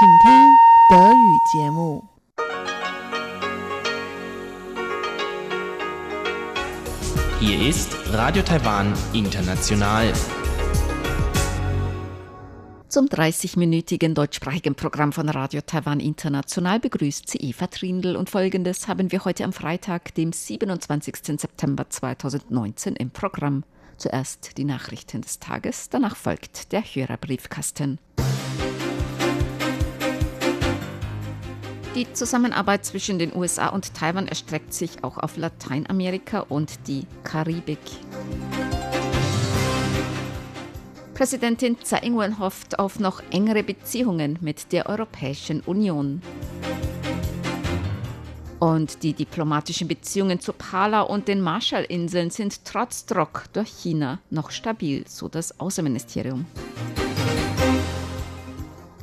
请听德语节目。Hier ist Radio Taiwan International. Zum 30-minütigen deutschsprachigen Programm von Radio Taiwan International begrüßt sie Eva Trindl und folgendes haben wir heute am Freitag, dem 27. September 2019 im Programm. Zuerst die Nachrichten des Tages, danach folgt der Hörerbriefkasten. Die Zusammenarbeit zwischen den USA und Taiwan erstreckt sich auch auf Lateinamerika und die Karibik. Präsidentin Tsai Ing-wen hofft auf noch engere Beziehungen mit der Europäischen Union. Und die diplomatischen Beziehungen zu Pala und den Marshallinseln sind trotz Druck durch China noch stabil, so das Außenministerium.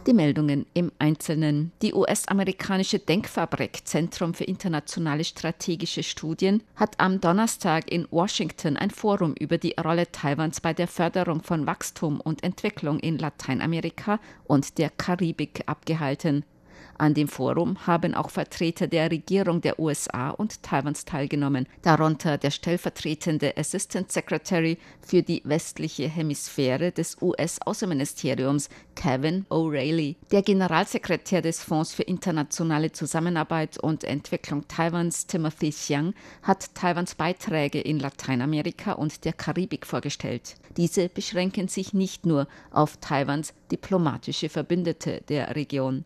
Die Meldungen im Einzelnen. Die US-amerikanische Denkfabrik Zentrum für internationale strategische Studien hat am Donnerstag in Washington ein Forum über die Rolle Taiwans bei der Förderung von Wachstum und Entwicklung in Lateinamerika und der Karibik abgehalten. An dem Forum haben auch Vertreter der Regierung der USA und Taiwans teilgenommen, darunter der stellvertretende Assistant Secretary für die westliche Hemisphäre des US-Außenministeriums Kevin O'Reilly, der Generalsekretär des Fonds für internationale Zusammenarbeit und Entwicklung Taiwans Timothy Xiang hat Taiwans Beiträge in Lateinamerika und der Karibik vorgestellt. Diese beschränken sich nicht nur auf Taiwans diplomatische Verbündete der Region.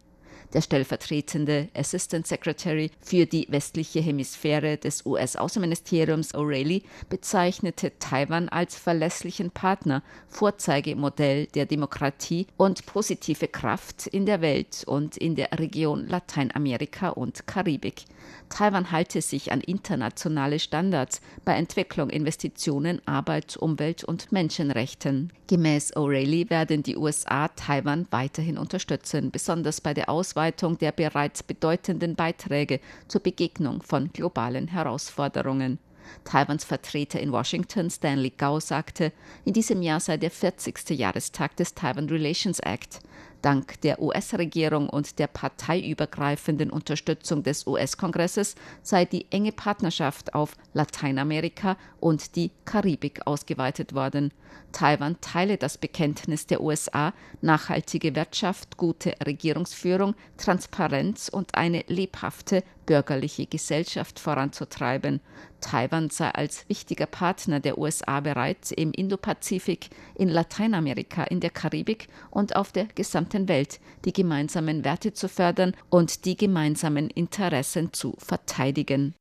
Der stellvertretende Assistant Secretary für die westliche Hemisphäre des US-Außenministeriums O'Reilly bezeichnete Taiwan als verlässlichen Partner, Vorzeigemodell der Demokratie und positive Kraft in der Welt und in der Region Lateinamerika und Karibik. Taiwan halte sich an internationale Standards bei Entwicklung, Investitionen, Arbeit, Umwelt und Menschenrechten. Gemäß O'Reilly werden die USA Taiwan weiterhin unterstützen, besonders bei der Ausweitung der bereits bedeutenden Beiträge zur Begegnung von globalen Herausforderungen. Taiwans Vertreter in Washington, Stanley Gao, sagte, in diesem Jahr sei der 40. Jahrestag des Taiwan Relations Act. Dank der US-Regierung und der parteiübergreifenden Unterstützung des US-Kongresses sei die enge Partnerschaft auf Lateinamerika und die Karibik ausgeweitet worden. Taiwan teile das Bekenntnis der USA, nachhaltige Wirtschaft, gute Regierungsführung, Transparenz und eine lebhafte bürgerliche Gesellschaft voranzutreiben. Taiwan sei als wichtiger Partner der USA bereit, im Indopazifik, in Lateinamerika, in der Karibik und auf der gesamten Welt die gemeinsamen Werte zu fördern und die gemeinsamen Interessen zu verteidigen.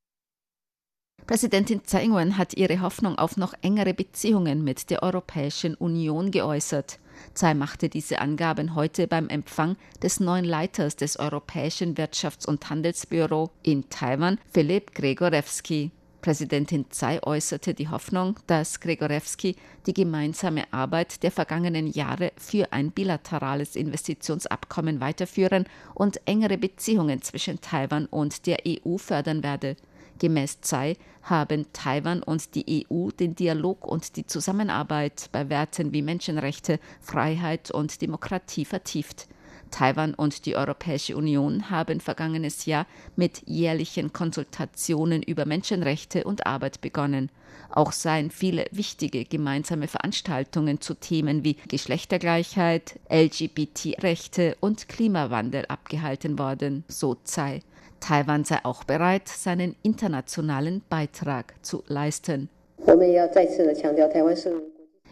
Präsidentin Tsai Ing-wen hat ihre Hoffnung auf noch engere Beziehungen mit der Europäischen Union geäußert. Tsai machte diese Angaben heute beim Empfang des neuen Leiters des Europäischen Wirtschafts- und Handelsbüro in Taiwan, Philipp Gregorewski. Präsidentin Tsai äußerte die Hoffnung, dass Gregorewski die gemeinsame Arbeit der vergangenen Jahre für ein bilaterales Investitionsabkommen weiterführen und engere Beziehungen zwischen Taiwan und der EU fördern werde. Gemäß Tsai haben Taiwan und die EU den Dialog und die Zusammenarbeit bei Werten wie Menschenrechte, Freiheit und Demokratie vertieft. Taiwan und die Europäische Union haben vergangenes Jahr mit jährlichen Konsultationen über Menschenrechte und Arbeit begonnen. Auch seien viele wichtige gemeinsame Veranstaltungen zu Themen wie Geschlechtergleichheit, LGBT-Rechte und Klimawandel abgehalten worden, so Tsai. Taiwan sei auch bereit, seinen internationalen Beitrag zu leisten.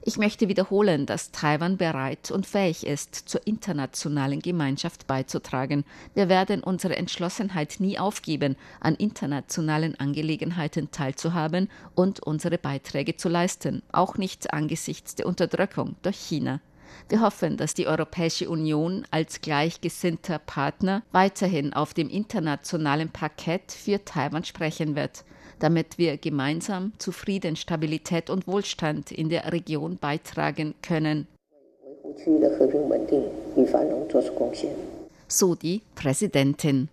Ich möchte wiederholen, dass Taiwan bereit und fähig ist, zur internationalen Gemeinschaft beizutragen. Wir werden unsere Entschlossenheit nie aufgeben, an internationalen Angelegenheiten teilzuhaben und unsere Beiträge zu leisten, auch nicht angesichts der Unterdrückung durch China. Wir hoffen, dass die Europäische Union als gleichgesinnter Partner weiterhin auf dem internationalen Parkett für Taiwan sprechen wird, damit wir gemeinsam zu Frieden, Stabilität und Wohlstand in der Region beitragen können. So die Präsidentin.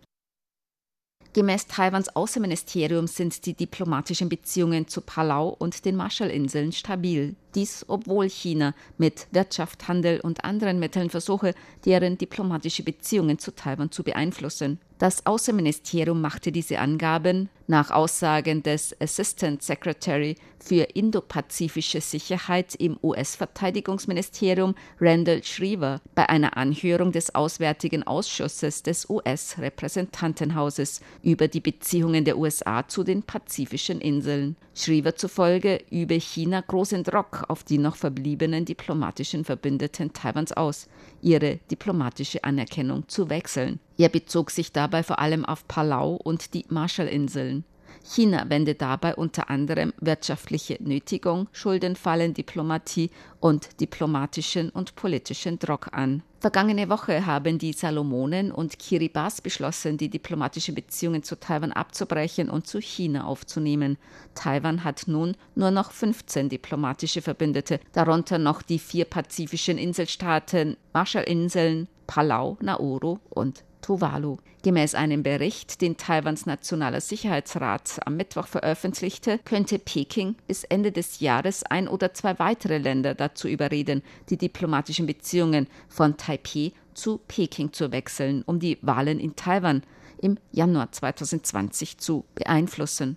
Gemäß Taiwans Außenministerium sind die diplomatischen Beziehungen zu Palau und den Marshallinseln stabil. Dies, obwohl China mit Wirtschaft, Handel und anderen Mitteln versuche, deren diplomatische Beziehungen zu Taiwan zu beeinflussen. Das Außenministerium machte diese Angaben nach Aussagen des Assistant Secretary für indopazifische Sicherheit im US-Verteidigungsministerium Randall Schriever bei einer Anhörung des Auswärtigen Ausschusses des US-Repräsentantenhauses über die Beziehungen der USA zu den pazifischen Inseln. Schriever zufolge übe China großen Druck auf die noch verbliebenen diplomatischen Verbündeten Taiwans aus, ihre diplomatische Anerkennung zu wechseln. Er bezog sich dabei vor allem auf Palau und die Marshallinseln. China wendet dabei unter anderem wirtschaftliche Nötigung, Schuldenfallen, Diplomatie und diplomatischen und politischen Druck an. Vergangene Woche haben die Salomonen und Kiribati beschlossen, die diplomatischen Beziehungen zu Taiwan abzubrechen und zu China aufzunehmen. Taiwan hat nun nur noch 15 diplomatische Verbündete, darunter noch die vier pazifischen Inselstaaten Marshallinseln, Palau, Nauru und Tuvalu. Gemäß einem Bericht, den Taiwans Nationaler Sicherheitsrat am Mittwoch veröffentlichte, könnte Peking bis Ende des Jahres ein oder zwei weitere Länder dazu überreden, die diplomatischen Beziehungen von Taipeh zu Peking zu wechseln, um die Wahlen in Taiwan im Januar 2020 zu beeinflussen.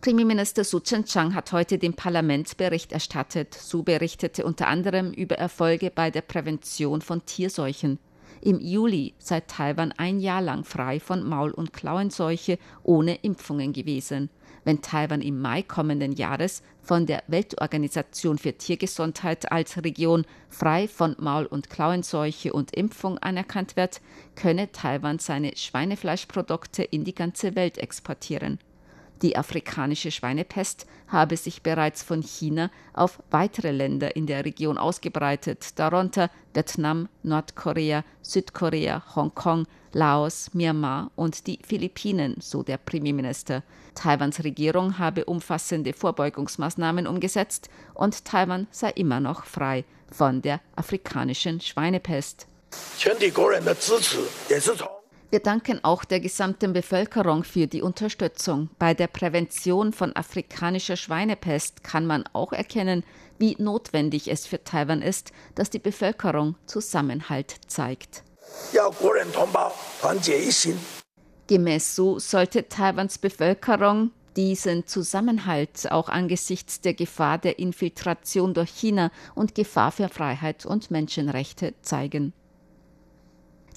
Premierminister Su Chen-chang hat heute dem Parlament Bericht erstattet. Su berichtete unter anderem über Erfolge bei der Prävention von Tierseuchen. Im Juli sei Taiwan ein Jahr lang frei von Maul- und Klauenseuche ohne Impfungen gewesen. Wenn Taiwan im Mai kommenden Jahres von der Weltorganisation für Tiergesundheit als Region frei von Maul- und Klauenseuche und Impfung anerkannt wird, könne Taiwan seine Schweinefleischprodukte in die ganze Welt exportieren. Die afrikanische Schweinepest habe sich bereits von China auf weitere Länder in der Region ausgebreitet, darunter Vietnam, Nordkorea, Südkorea, Hongkong, Laos, Myanmar und die Philippinen, so der Premierminister. Taiwans Regierung habe umfassende Vorbeugungsmaßnahmen umgesetzt und Taiwan sei immer noch frei von der afrikanischen Schweinepest. Wir danken auch der gesamten Bevölkerung für die Unterstützung. Bei der Prävention von afrikanischer Schweinepest kann man auch erkennen, wie notwendig es für Taiwan ist, dass die Bevölkerung Zusammenhalt zeigt. Gemäß so sollte Taiwans Bevölkerung diesen Zusammenhalt auch angesichts der Gefahr der Infiltration durch China und Gefahr für Freiheit und Menschenrechte zeigen.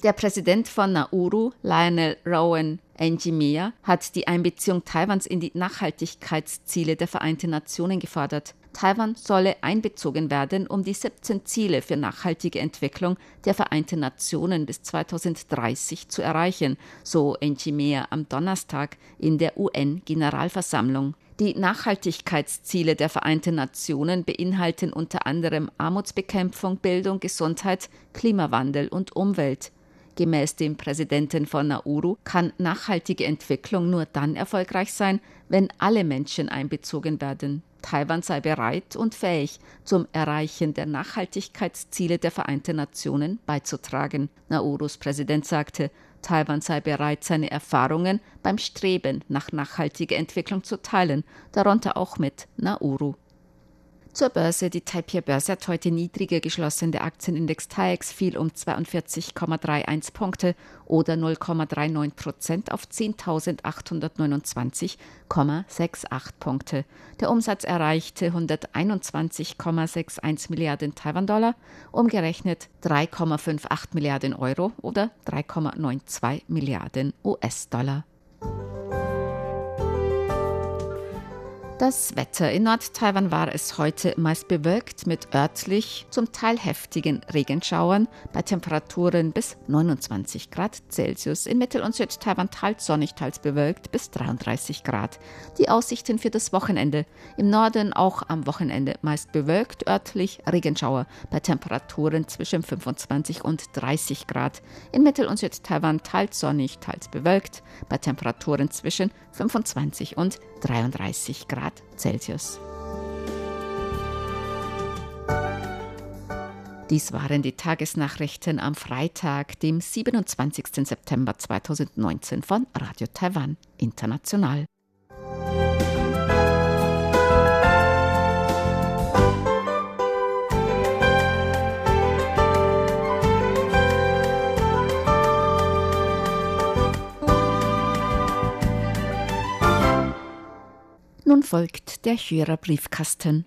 Der Präsident von Nauru, Lionel Rowan Enjimea, hat die Einbeziehung Taiwans in die Nachhaltigkeitsziele der Vereinten Nationen gefordert. Taiwan solle einbezogen werden, um die 17 Ziele für nachhaltige Entwicklung der Vereinten Nationen bis 2030 zu erreichen, so Enjimea am Donnerstag in der UN-Generalversammlung. Die Nachhaltigkeitsziele der Vereinten Nationen beinhalten unter anderem Armutsbekämpfung, Bildung, Gesundheit, Klimawandel und Umwelt. Gemäß dem Präsidenten von Nauru kann nachhaltige Entwicklung nur dann erfolgreich sein, wenn alle Menschen einbezogen werden. Taiwan sei bereit und fähig, zum Erreichen der Nachhaltigkeitsziele der Vereinten Nationen beizutragen. Naurus Präsident sagte, Taiwan sei bereit, seine Erfahrungen beim Streben nach nachhaltiger Entwicklung zu teilen, darunter auch mit Nauru. Zur Börse. Die Taipei-Börse hat heute niedriger geschlossen. Der Aktienindex TAIEX fiel um 42,31 Punkte oder 0,39 Prozent auf 10.829,68 Punkte. Der Umsatz erreichte 121,61 Milliarden Taiwan-Dollar, umgerechnet 3,58 Milliarden Euro oder 3,92 Milliarden US-Dollar. Das Wetter in Nord-Taiwan war es heute meist bewölkt mit örtlich zum Teil heftigen Regenschauern bei Temperaturen bis 29 Grad Celsius. In Mittel- und Süd-Taiwan teils sonnig, teils bewölkt bis 33 Grad. Die Aussichten für das Wochenende. Im Norden auch am Wochenende meist bewölkt, örtlich Regenschauer bei Temperaturen zwischen 25 und 30 Grad. In Mittel- und Süd-Taiwan teils sonnig, teils bewölkt bei Temperaturen zwischen 25 und 33 Grad Celsius. Dies waren die Tagesnachrichten am Freitag, dem 27. September 2019 von Radio Taiwan International. Nun folgt der Hörerbriefkasten.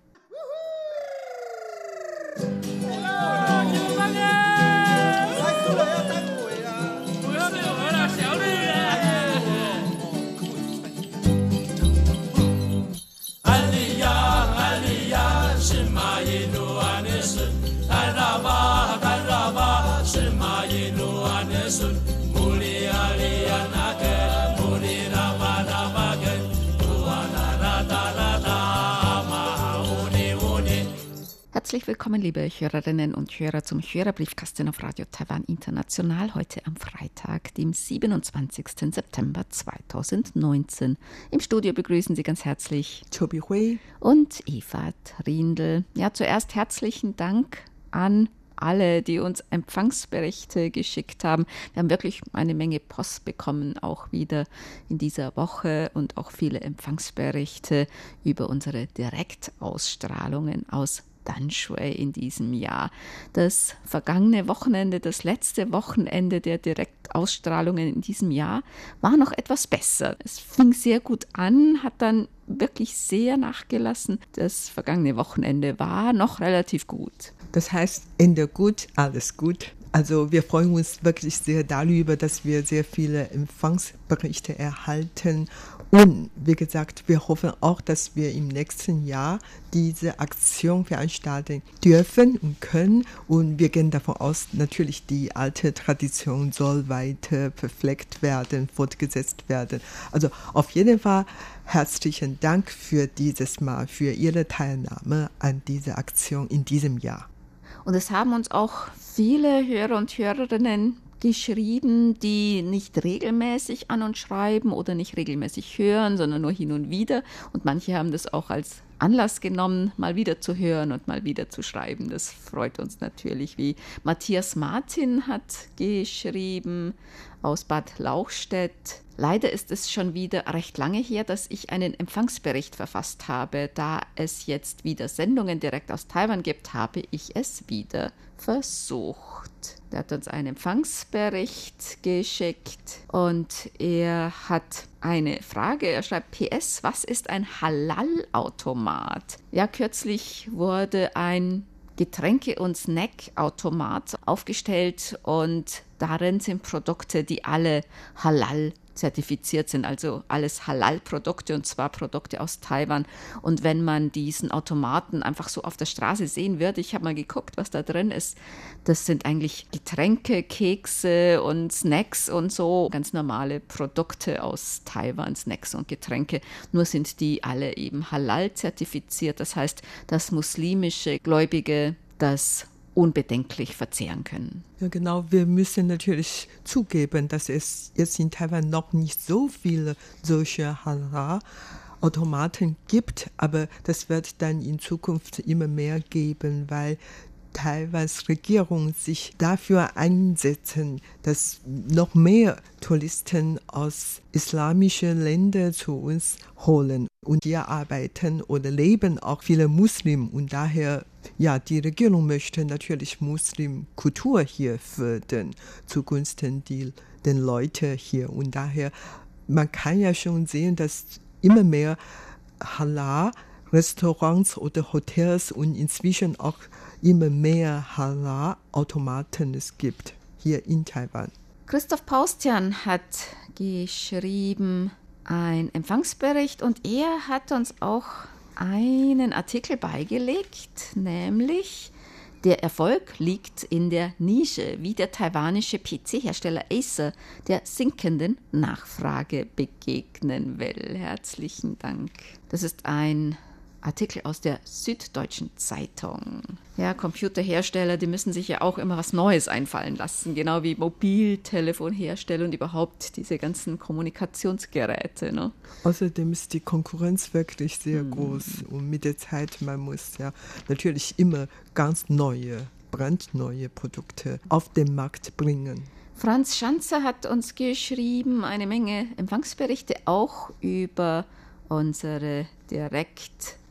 Herzlich willkommen, liebe Hörerinnen und Hörer, zum Hörerbriefkasten auf Radio Taiwan International heute am Freitag, dem 27. September 2019. Im Studio begrüßen Sie ganz herzlich Chobi Hui und Eva Trindl. Ja, zuerst herzlichen Dank an alle, die uns Empfangsberichte geschickt haben. Wir haben wirklich eine Menge Post bekommen, auch wieder in dieser Woche und auch viele Empfangsberichte über unsere Direktausstrahlungen aus Danshui in diesem Jahr. Das vergangene Wochenende, das letzte Wochenende der Direktausstrahlungen in diesem Jahr war noch etwas besser. Es fing sehr gut an, hat dann wirklich sehr nachgelassen. Das vergangene Wochenende war noch relativ gut. Das heißt, Ende gut, alles gut. Also wir freuen uns wirklich sehr darüber, dass wir sehr viele Empfangsberichte erhalten und wie gesagt, wir hoffen auch, dass wir im nächsten Jahr diese Aktion veranstalten dürfen und können. Und wir gehen davon aus, natürlich die alte Tradition soll weiter verpflegt werden, fortgesetzt werden. Also auf jeden Fall herzlichen Dank für dieses Mal, für Ihre Teilnahme an dieser Aktion in diesem Jahr. Und es haben uns auch viele Hörer und Hörerinnen geschrieben, die nicht regelmäßig an uns schreiben oder nicht regelmäßig hören, sondern nur hin und wieder. Und manche haben das auch als Anlass genommen, mal wieder zu hören und mal wieder zu schreiben. Das freut uns natürlich, wie Matthias Martin hat geschrieben aus Bad Lauchstädt. Leider ist es schon wieder recht lange her, dass ich einen Empfangsbericht verfasst habe. Da es jetzt wieder Sendungen direkt aus Taiwan gibt, habe ich es wieder versucht. Der hat uns einen Empfangsbericht geschickt und er hat eine Frage. Er schreibt PS, was ist ein Halal-Automat? Ja, kürzlich wurde ein Getränke- und Snackautomat aufgestellt und darin sind Produkte, die alle halal zertifiziert sind, also alles Halal-Produkte und zwar Produkte aus Taiwan. Und wenn man diesen Automaten einfach so auf der Straße sehen würde, ich habe mal geguckt, was da drin ist, das sind eigentlich Getränke, Kekse und Snacks und so, ganz normale Produkte aus Taiwan, Snacks und Getränke. Nur sind die alle eben Halal zertifiziert, das heißt, dass muslimische Gläubige das unbedenklich verzehren können. Ja, genau. Wir müssen natürlich zugeben, dass es jetzt in Taiwan noch nicht so viele solche Halal-Automaten gibt, aber das wird dann in Zukunft immer mehr geben, weil Taiwans Regierung sich dafür einsetzen, dass noch mehr Touristen aus islamischen Ländern zu uns holen. Und hier arbeiten oder leben auch viele Muslimen und daher ja, die Regierung möchte natürlich Muslimkultur hier fördern zugunsten die, den Leuten hier. Und daher, man kann ja schon sehen, dass immer mehr Halal-Restaurants oder Hotels und inzwischen auch immer mehr Halal-Automaten es gibt hier in Taiwan. Christoph Paustian hat geschrieben einen Empfangsbericht und er hat uns auch einen Artikel beigelegt, nämlich der Erfolg liegt in der Nische, wie der taiwanische PC-Hersteller Acer der sinkenden Nachfrage begegnen will. Herzlichen Dank. Das ist ein Artikel aus der Süddeutschen Zeitung. Ja, Computerhersteller, die müssen sich ja auch immer was Neues einfallen lassen, genau wie Mobiltelefonhersteller und überhaupt diese ganzen Kommunikationsgeräte. Ne? Außerdem ist die Konkurrenz wirklich sehr hm. groß und mit der Zeit, man muss ja natürlich immer ganz neue brandneue Produkte auf den Markt bringen. Franz Schanzer hat uns geschrieben, eine Menge Empfangsberichte auch über unsere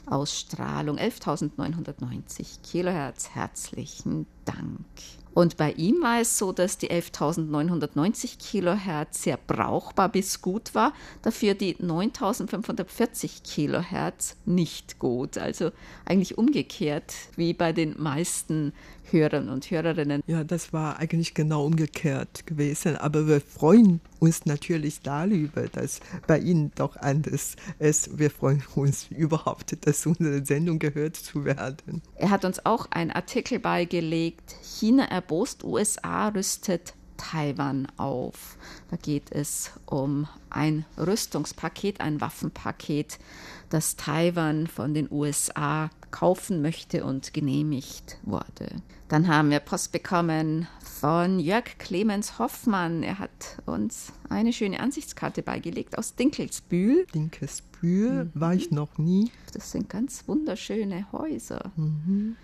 Direktausstrahlung 11.990 Kilohertz. Herzlichen Dank. Und bei ihm war es so, dass die 11.990 Kilohertz sehr brauchbar bis gut war, dafür die 9.540 Kilohertz nicht gut. Also eigentlich umgekehrt wie bei den meisten Hörern und Hörerinnen. Ja, das war eigentlich genau umgekehrt gewesen. Aber wir freuen uns natürlich darüber, dass bei Ihnen doch anders ist. Wir freuen uns überhaupt, dass unsere Sendung gehört zu werden. Er hat uns auch einen Artikel beigelegt. China erbost, USA rüstet Taiwan auf. Da geht es um ein Rüstungspaket, ein Waffenpaket, das Taiwan von den USA kaufen möchte und genehmigt wurde. Dann haben wir Post bekommen von Jörg Clemens Hoffmann. Er hat uns eine schöne Ansichtskarte beigelegt aus Dinkelsbühl. Dinkelsbühl mhm. war ich noch nie. Das sind ganz wunderschöne Häuser. Mhm.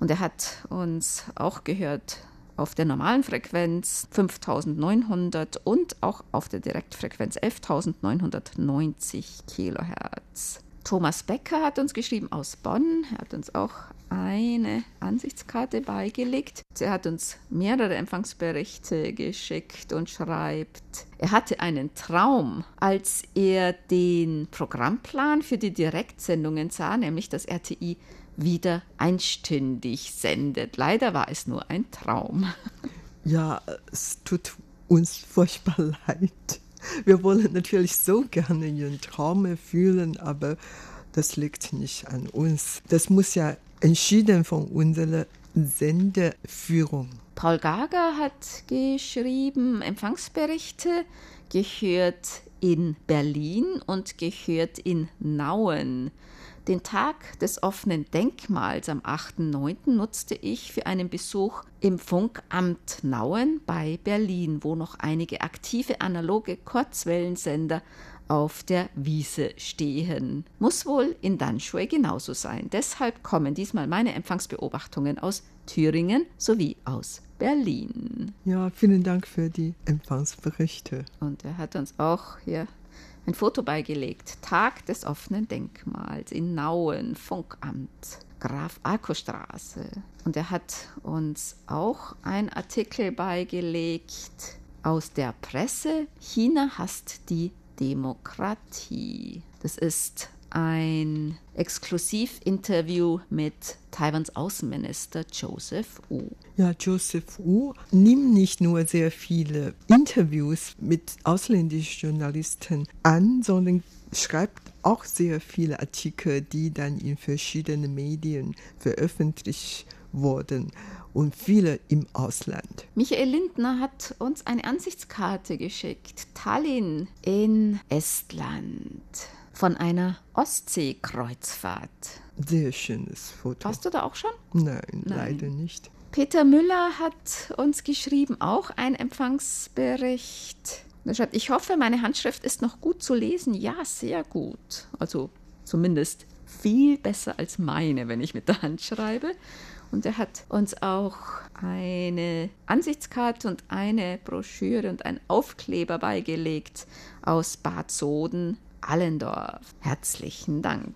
Und er hat uns auch gehört auf der normalen Frequenz 5900 und auch auf der Direktfrequenz 11990 Kilohertz. Thomas Becker hat uns geschrieben aus Bonn. Er hat uns auch eine Ansichtskarte beigelegt. Er hat uns mehrere Empfangsberichte geschickt und schreibt, er hatte einen Traum, als er den Programmplan für die Direktsendungen sah, nämlich dass RTI wieder einstündig sendet. Leider war es nur ein Traum. Ja, es tut uns furchtbar leid. Wir wollen natürlich so gerne ihren Traum erfüllen, aber das liegt nicht an uns. Das muss ja entschieden von unserer Sendeführung. Paul Gager hat geschrieben, Empfangsberichte gehört in Berlin und gehört in Nauen. Den Tag des offenen Denkmals am 8.9. nutzte ich für einen Besuch im Funkamt Nauen bei Berlin, wo noch einige aktive analoge Kurzwellensender auf der Wiese stehen. Muss wohl in Danschue genauso sein. Deshalb kommen diesmal meine Empfangsbeobachtungen aus Thüringen sowie aus Berlin. Ja, vielen Dank für die Empfangsberichte. Und er hat uns auch hier ein Foto beigelegt. Tag des offenen Denkmals in Nauen, Funkamt, Graf Alko-Straße. Und er hat uns auch einen Artikel beigelegt aus der Presse. China hasst die Demokratie. Das ist ein Exklusivinterview mit Taiwans Außenminister Joseph Wu. Ja, Joseph Wu nimmt nicht nur sehr viele Interviews mit ausländischen Journalisten an, sondern schreibt auch sehr viele Artikel, die dann in verschiedenen Medien veröffentlicht wurden und viele im Ausland. Michael Lindner hat uns eine Ansichtskarte geschickt. Tallinn in Estland von einer Ostseekreuzfahrt. Sehr schönes Foto. Warst du da auch schon? Nein, Nein. leider nicht. Peter Müller hat uns geschrieben, auch ein Empfangsbericht. Er schreibt, ich hoffe, meine Handschrift ist noch gut zu lesen. Ja, sehr gut. Also zumindest viel besser als meine, wenn ich mit der Hand schreibe. Und er hat uns auch eine Ansichtskarte und eine Broschüre und einen Aufkleber beigelegt aus Bad Soden, Allendorf. Herzlichen Dank.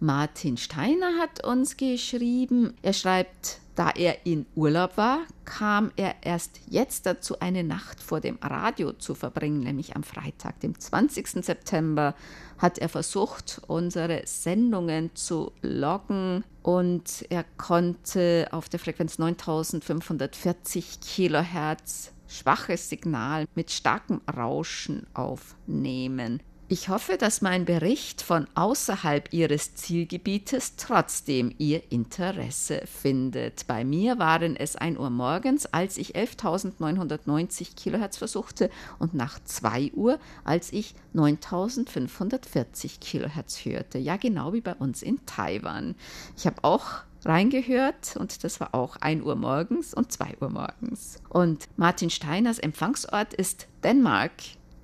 Martin Steiner hat uns geschrieben, er schreibt, da er in Urlaub war, kam er erst jetzt dazu, eine Nacht vor dem Radio zu verbringen, nämlich am Freitag, dem 20. September, hat er versucht, unsere Sendungen zu loggen und er konnte auf der Frequenz 9540 Kilohertz schwaches Signal mit starkem Rauschen aufnehmen. Ich hoffe, dass mein Bericht von außerhalb Ihres Zielgebietes trotzdem Ihr Interesse findet. Bei mir waren es 1 Uhr morgens, als ich 11.990 Kilohertz versuchte und nach 2 Uhr, als ich 9.540 Kilohertz hörte. Ja, genau wie bei uns in Taiwan. Ich habe auch reingehört und das war auch 1 Uhr morgens und 2 Uhr morgens. Und Martin Steiners Empfangsort ist Dänemark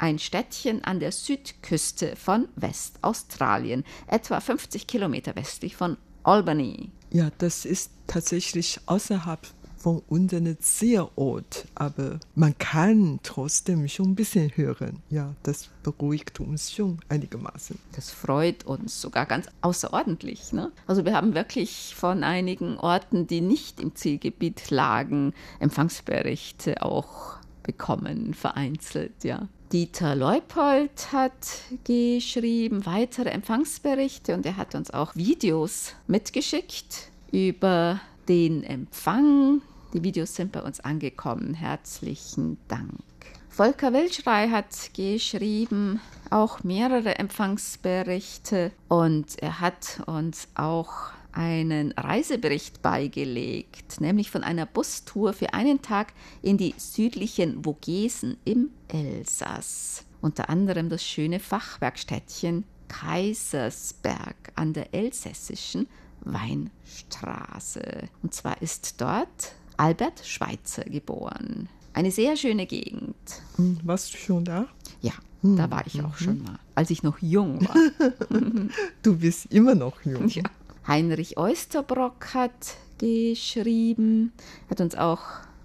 ein Städtchen an der Südküste von Westaustralien, etwa 50 Kilometer westlich von Albany. Ja, das ist tatsächlich außerhalb von unserem Zielort, aber man kann trotzdem schon ein bisschen hören. Ja, das beruhigt uns schon einigermaßen. Das freut uns sogar ganz außerordentlich. Ne? Also wir haben wirklich von einigen Orten, die nicht im Zielgebiet lagen, Empfangsberichte auch bekommen, vereinzelt, ja. Dieter Leupold hat geschrieben weitere Empfangsberichte und er hat uns auch Videos mitgeschickt über den Empfang. Die Videos sind bei uns angekommen. Herzlichen Dank. Volker Wilschrei hat geschrieben auch mehrere Empfangsberichte und er hat uns auch einen Reisebericht beigelegt, nämlich von einer Bustour für einen Tag in die südlichen Vogesen im Elsass. Unter anderem das schöne Fachwerkstädtchen Kaisersberg an der elsässischen Weinstraße. Und zwar ist dort Albert Schweitzer geboren. Eine sehr schöne Gegend. Hm, warst du schon da? Ja, hm. da war ich auch mhm. schon mal, als ich noch jung war. du bist immer noch jung. Ja. Heinrich Oysterbrock hat geschrieben, hat uns auch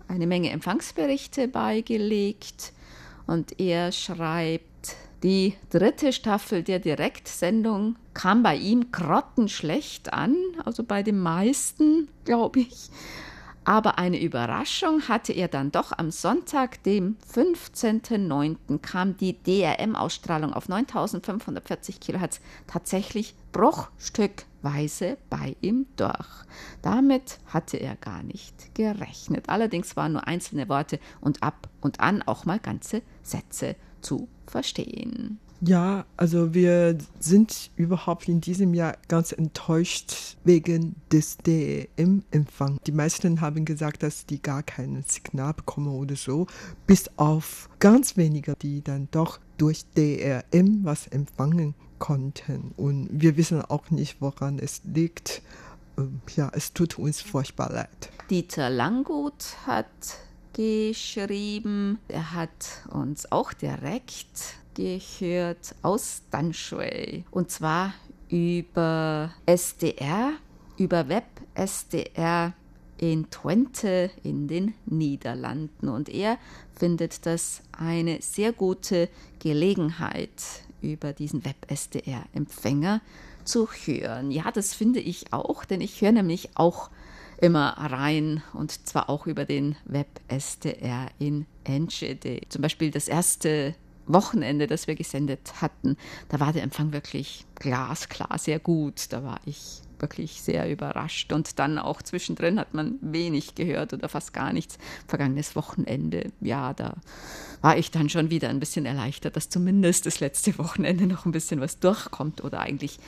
eine Menge Empfangsberichte beigelegt und er schreibt, die dritte Staffel der Direktsendung kam bei ihm grottenschlecht an, also bei den meisten, glaube ich. Aber eine Überraschung hatte er dann doch. Am Sonntag, dem 15.09., kam die DRM-Ausstrahlung auf 9540 kHz tatsächlich bruchstückweise bei ihm durch. Damit hatte er gar nicht gerechnet. Allerdings waren nur einzelne Worte und ab und an auch mal ganze Sätze zu verstehen. Ja, also wir sind überhaupt in diesem Jahr ganz enttäuscht wegen des DRM-Empfangs. Die meisten haben gesagt, dass die gar kein Signal bekommen oder so, bis auf ganz wenige, die dann doch durch DRM was empfangen konnten. Und wir wissen auch nicht, woran es liegt. Ähm, ja, es tut uns furchtbar leid. Dieter Langgut hat geschrieben, er hat uns auch direkt gehört aus Danshui. Und zwar über SDR, über Web SDR in Twente in den Niederlanden. Und er findet das eine sehr gute Gelegenheit, über diesen Web-SDR-Empfänger zu hören. Ja, das finde ich auch, denn ich höre nämlich auch immer rein und zwar auch über den Web-SDR in Enschede. Zum Beispiel das erste Wochenende, das wir gesendet hatten, da war der Empfang wirklich glasklar, sehr gut. Da war ich wirklich sehr überrascht. Und dann auch zwischendrin hat man wenig gehört oder fast gar nichts. Vergangenes Wochenende, ja, da war ich dann schon wieder ein bisschen erleichtert, dass zumindest das letzte Wochenende noch ein bisschen was durchkommt oder eigentlich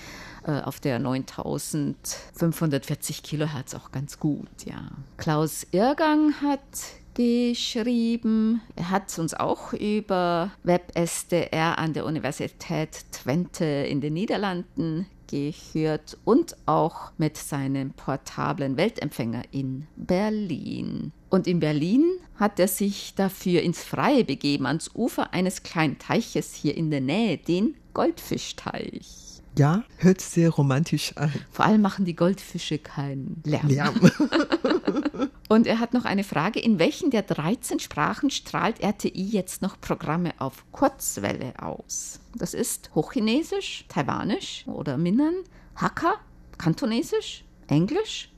äh, auf der 9540 Kilohertz auch ganz gut, ja. Klaus Irgang hat geschrieben. Er hat uns auch über WebSDR an der Universität Twente in den Niederlanden gehört und auch mit seinem portablen Weltempfänger in Berlin. Und in Berlin hat er sich dafür ins Freie begeben, ans Ufer eines kleinen Teiches hier in der Nähe, den Goldfischteich. Ja, hört sehr romantisch an. Vor allem machen die Goldfische keinen Lärm. Lärm. Und er hat noch eine Frage. In welchen der 13 Sprachen strahlt RTI jetzt noch Programme auf Kurzwelle aus? Das ist Hochchinesisch, Taiwanisch oder Minnan, Hakka, Kantonesisch, Englisch.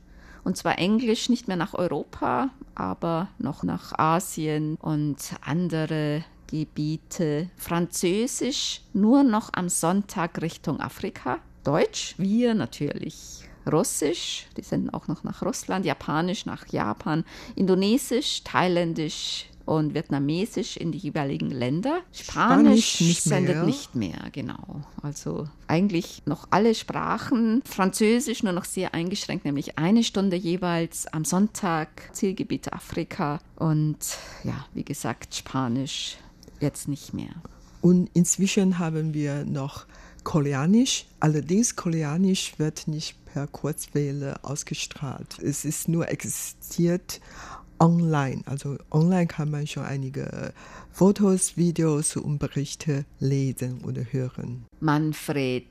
Und zwar Englisch nicht mehr nach Europa, aber noch nach Asien und andere Gebiete. Französisch nur noch am Sonntag Richtung Afrika. Deutsch, wir natürlich. Russisch, die senden auch noch nach Russland, Japanisch nach Japan, Indonesisch, Thailändisch und Vietnamesisch in die jeweiligen Länder. Spanisch, Spanisch nicht sendet mehr. nicht mehr, genau. Also eigentlich noch alle Sprachen. Französisch nur noch sehr eingeschränkt, nämlich eine Stunde jeweils am Sonntag, Zielgebiet Afrika. Und ja, wie gesagt, Spanisch jetzt nicht mehr. Und inzwischen haben wir noch Koreanisch. Allerdings Koreanisch wird nicht per Kurzwelle ausgestrahlt. Es ist nur existiert online. Also online kann man schon einige Fotos, Videos und Berichte lesen oder hören. Manfred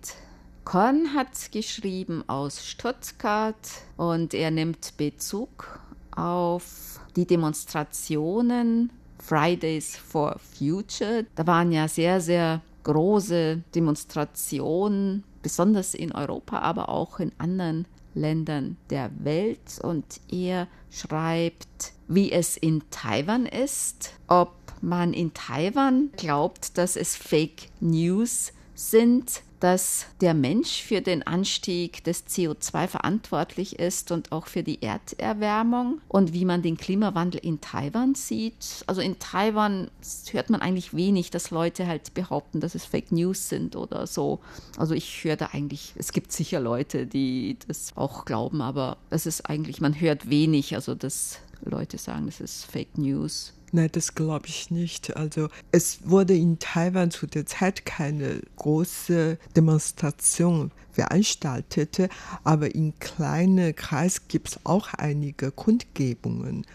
Korn hat geschrieben aus Stuttgart und er nimmt Bezug auf die Demonstrationen Fridays for Future. Da waren ja sehr, sehr große Demonstrationen, besonders in Europa, aber auch in anderen Ländern der Welt. Und er schreibt, wie es in Taiwan ist, ob man in Taiwan glaubt, dass es Fake News sind, dass der Mensch für den Anstieg des CO2 verantwortlich ist und auch für die Erderwärmung und wie man den Klimawandel in Taiwan sieht. Also in Taiwan hört man eigentlich wenig, dass Leute halt behaupten, dass es Fake News sind oder so. Also ich höre da eigentlich, es gibt sicher Leute, die das auch glauben, aber das ist eigentlich, man hört wenig, also dass Leute sagen, das ist Fake News. Nein, das glaube ich nicht. Also es wurde in Taiwan zu der Zeit keine große Demonstration veranstaltet, aber in kleinen Kreis gibt es auch einige Kundgebungen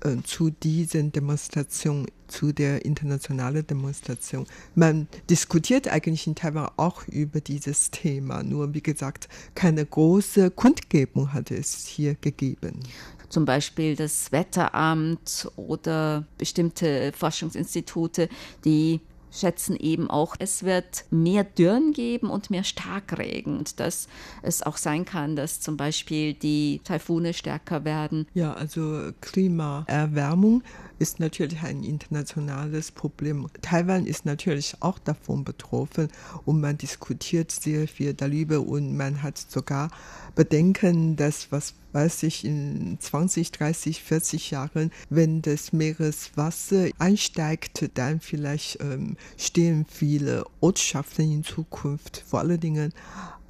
äh, zu diesen Demonstrationen, zu der internationalen Demonstration. Man diskutiert eigentlich in Taiwan auch über dieses Thema, nur wie gesagt, keine große Kundgebung hat es hier gegeben zum Beispiel das Wetteramt oder bestimmte Forschungsinstitute, die schätzen eben auch, es wird mehr Dürren geben und mehr Starkregen und dass es auch sein kann, dass zum Beispiel die Taifune stärker werden. Ja, also Klimaerwärmung ist natürlich ein internationales Problem. Taiwan ist natürlich auch davon betroffen und man diskutiert sehr viel darüber und man hat sogar Bedenken, dass was weiß ich, in 20, 30, 40 Jahren, wenn das Meereswasser einsteigt, dann vielleicht ähm, stehen viele Ortschaften in Zukunft, vor allen Dingen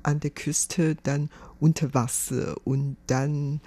an der Küste, dann unter Wasser und dann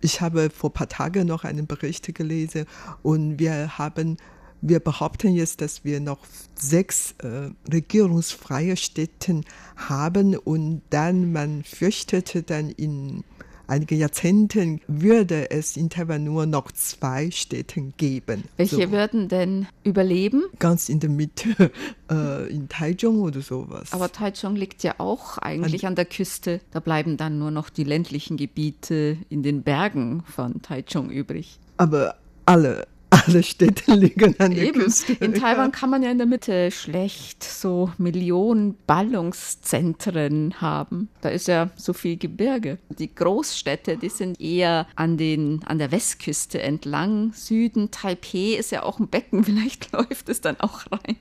ich habe vor ein paar Tagen noch einen Bericht gelesen und wir haben wir behaupten jetzt, dass wir noch sechs äh, regierungsfreie Städte haben und dann man fürchtete dann in einige Jahrzehnten würde es in Taiwan nur noch zwei Städte geben. Welche so. würden denn überleben? Ganz in der Mitte, äh, in Taichung oder sowas. Aber Taichung liegt ja auch eigentlich an, an der Küste. Da bleiben dann nur noch die ländlichen Gebiete in den Bergen von Taichung übrig. Aber alle alle Städte liegen an der Eben. Küste. In Taiwan kann man ja in der Mitte schlecht so Millionen Ballungszentren haben. Da ist ja so viel Gebirge. Die Großstädte, die sind eher an, den, an der Westküste entlang. Süden, Taipei ist ja auch ein Becken, vielleicht läuft es dann auch rein.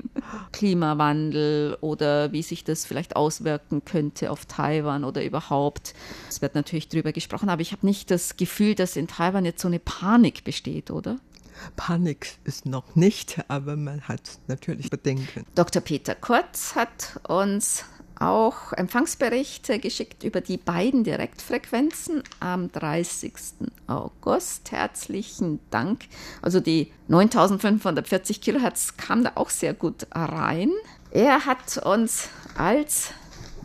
Klimawandel oder wie sich das vielleicht auswirken könnte auf Taiwan oder überhaupt. Es wird natürlich darüber gesprochen, aber ich habe nicht das Gefühl, dass in Taiwan jetzt so eine Panik besteht, oder? Panik ist noch nicht, aber man hat natürlich Bedenken. Dr. Peter Kurz hat uns auch Empfangsberichte geschickt über die beiden Direktfrequenzen am 30. August. Herzlichen Dank. Also die 9540 Kilohertz kam da auch sehr gut rein. Er hat uns als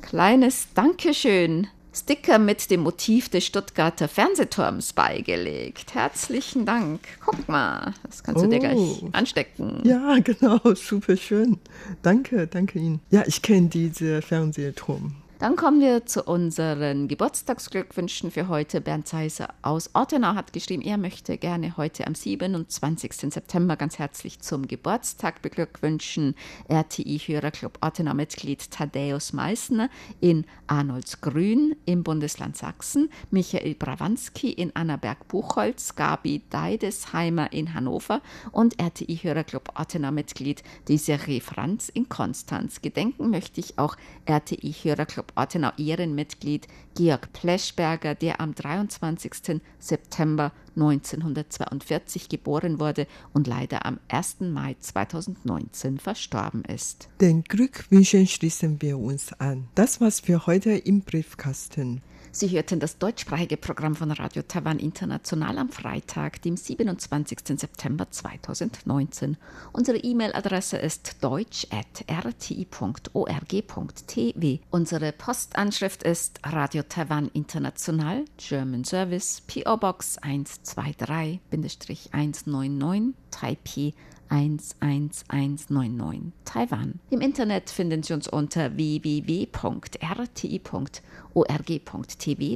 kleines Dankeschön Sticker mit dem Motiv des Stuttgarter Fernsehturms beigelegt. Herzlichen Dank. Guck mal, das kannst du dir gleich oh. anstecken. Ja, genau, super schön. Danke, danke Ihnen. Ja, ich kenne diese Fernsehturm. Dann kommen wir zu unseren Geburtstagsglückwünschen für heute. Bernd Seiser aus Ortenau hat geschrieben, er möchte gerne heute am 27. September ganz herzlich zum Geburtstag beglückwünschen. RTI-Hörerclub Ortenau-Mitglied Thaddeus Meissner in Arnoldsgrün im Bundesland Sachsen, Michael Brawanski in Annaberg-Buchholz, Gabi Deidesheimer in Hannover und RTI-Hörerclub Ortenau-Mitglied Desiree Franz in Konstanz. Gedenken möchte ich auch RTI-Hörerclub Ortenau Ehrenmitglied Georg Pleschberger, der am 23. September 1942 geboren wurde und leider am 1. Mai 2019 verstorben ist. Den Glückwünschen schließen wir uns an. Das war's für heute im Briefkasten. Sie hörten das deutschsprachige Programm von Radio Taiwan International am Freitag, dem 27. September 2019. Unsere E-Mail-Adresse ist deutsch.rti.org.tv. Unsere Postanschrift ist Radio Taiwan International, German Service, PO Box 123-199 Taipei 11199 Taiwan. Im Internet finden Sie uns unter www.rti.org.tv,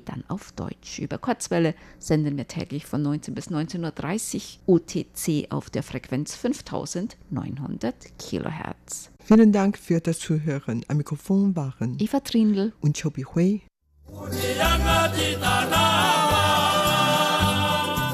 dann auf Deutsch. Über Kurzwelle senden wir täglich von 19 bis 19.30 Uhr UTC auf der Frequenz 5900 Kilohertz. Vielen Dank für das Zuhören. Am Mikrofon waren Eva Trindl und Chobi Hui.